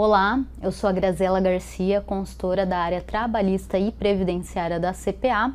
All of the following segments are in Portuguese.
Olá, eu sou a Grazela Garcia, consultora da área trabalhista e previdenciária da CPA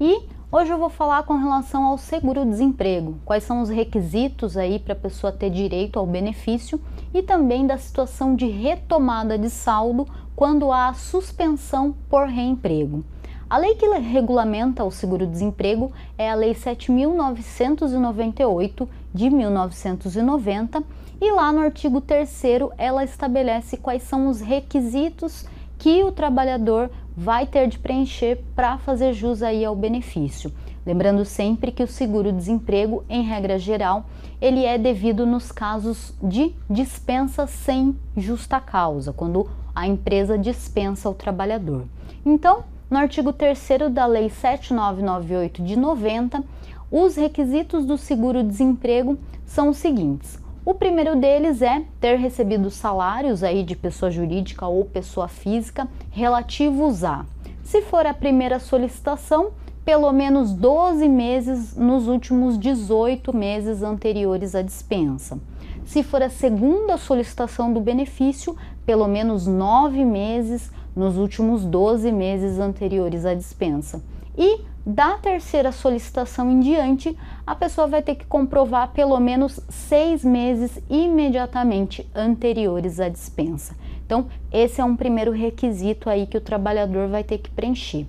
e hoje eu vou falar com relação ao seguro-desemprego, quais são os requisitos aí para a pessoa ter direito ao benefício e também da situação de retomada de saldo quando há suspensão por reemprego. A lei que regulamenta o seguro-desemprego é a Lei 7.998 de 1990 e lá no artigo 3 ela estabelece quais são os requisitos que o trabalhador vai ter de preencher para fazer jus aí ao benefício. Lembrando sempre que o seguro-desemprego, em regra geral, ele é devido nos casos de dispensa sem justa causa, quando a empresa dispensa o trabalhador. Então, no artigo 3 da Lei 7998 de 90, os requisitos do seguro-desemprego são os seguintes: o primeiro deles é ter recebido salários aí de pessoa jurídica ou pessoa física relativos a, se for a primeira solicitação, pelo menos 12 meses nos últimos 18 meses anteriores à dispensa. Se for a segunda solicitação do benefício, pelo menos 9 meses nos últimos 12 meses anteriores à dispensa. E da terceira solicitação em diante, a pessoa vai ter que comprovar pelo menos seis meses imediatamente anteriores à dispensa. Então, esse é um primeiro requisito aí que o trabalhador vai ter que preencher.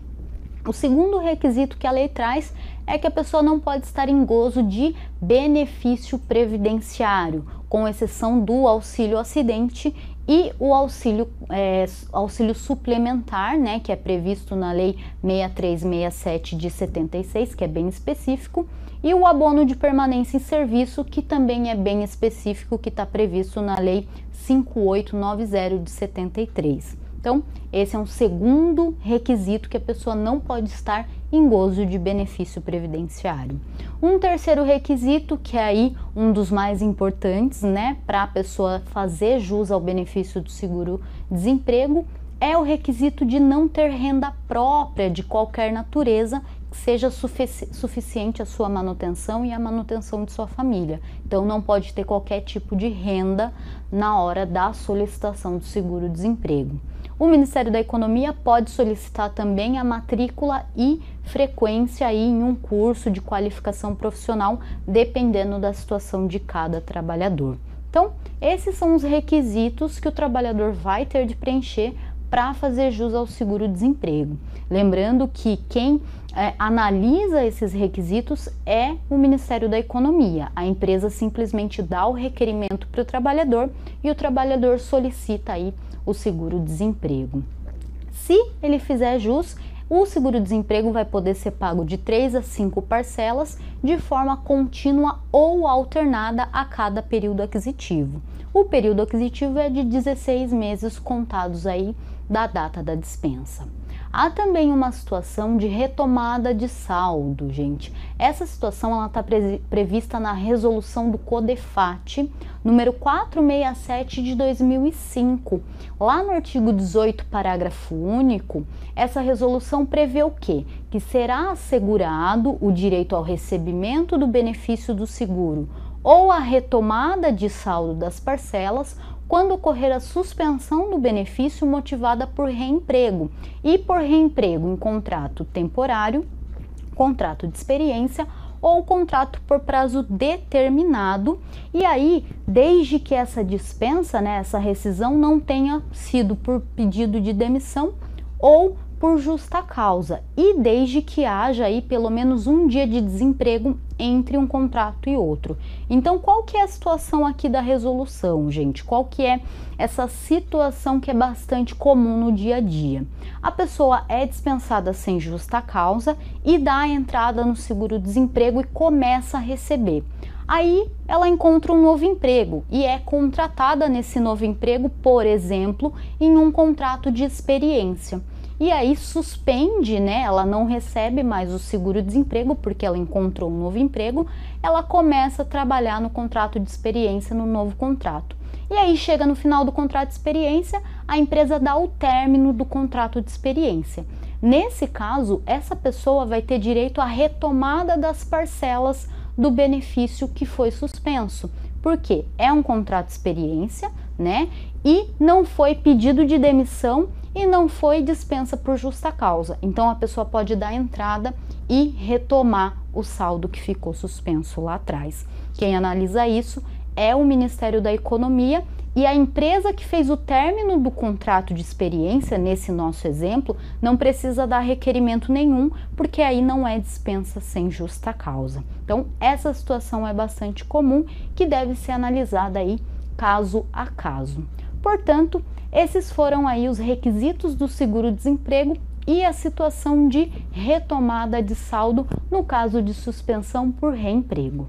O segundo requisito que a lei traz é que a pessoa não pode estar em gozo de benefício previdenciário, com exceção do auxílio acidente e o auxílio, é, auxílio suplementar, né, que é previsto na Lei 6367 de 76, que é bem específico, e o abono de permanência em serviço, que também é bem específico, que está previsto na Lei 5890 de 73. Então, esse é um segundo requisito que a pessoa não pode estar em gozo de benefício previdenciário. Um terceiro requisito, que é aí um dos mais importantes, né, para a pessoa fazer jus ao benefício do seguro-desemprego, é o requisito de não ter renda própria de qualquer natureza que seja sufici suficiente a sua manutenção e a manutenção de sua família. Então, não pode ter qualquer tipo de renda na hora da solicitação do seguro-desemprego. O Ministério da Economia pode solicitar também a matrícula e frequência aí em um curso de qualificação profissional, dependendo da situação de cada trabalhador. Então, esses são os requisitos que o trabalhador vai ter de preencher para fazer jus ao seguro-desemprego. Lembrando que quem é, analisa esses requisitos é o Ministério da Economia. A empresa simplesmente dá o requerimento para o trabalhador e o trabalhador solicita aí o seguro-desemprego. Se ele fizer jus, o seguro-desemprego vai poder ser pago de 3 a 5 parcelas de forma contínua ou alternada a cada período aquisitivo. O período aquisitivo é de 16 meses contados aí da data da dispensa. Há também uma situação de retomada de saldo, gente. Essa situação está pre prevista na resolução do CODEFAT, número 467 de 2005. Lá no artigo 18, parágrafo único, essa resolução prevê o quê? Que será assegurado o direito ao recebimento do benefício do seguro ou a retomada de saldo das parcelas quando ocorrer a suspensão do benefício motivada por reemprego e por reemprego em contrato temporário, contrato de experiência ou contrato por prazo determinado. E aí, desde que essa dispensa, né, essa rescisão não tenha sido por pedido de demissão ou por justa causa e desde que haja aí pelo menos um dia de desemprego entre um contrato e outro. Então, qual que é a situação aqui da resolução, gente? Qual que é essa situação que é bastante comum no dia a dia? A pessoa é dispensada sem justa causa e dá a entrada no seguro-desemprego e começa a receber. Aí ela encontra um novo emprego e é contratada nesse novo emprego, por exemplo, em um contrato de experiência e aí suspende, né? Ela não recebe mais o seguro-desemprego porque ela encontrou um novo emprego, ela começa a trabalhar no contrato de experiência no novo contrato. E aí chega no final do contrato de experiência, a empresa dá o término do contrato de experiência. Nesse caso, essa pessoa vai ter direito à retomada das parcelas do benefício que foi suspenso. Porque é um contrato de experiência, né? E não foi pedido de demissão e não foi dispensa por justa causa. Então a pessoa pode dar entrada e retomar o saldo que ficou suspenso lá atrás. Quem analisa isso é o Ministério da Economia e a empresa que fez o término do contrato de experiência, nesse nosso exemplo, não precisa dar requerimento nenhum, porque aí não é dispensa sem justa causa. Então, essa situação é bastante comum que deve ser analisada aí caso a caso. Portanto, esses foram aí os requisitos do seguro-desemprego e a situação de retomada de saldo no caso de suspensão por reemprego.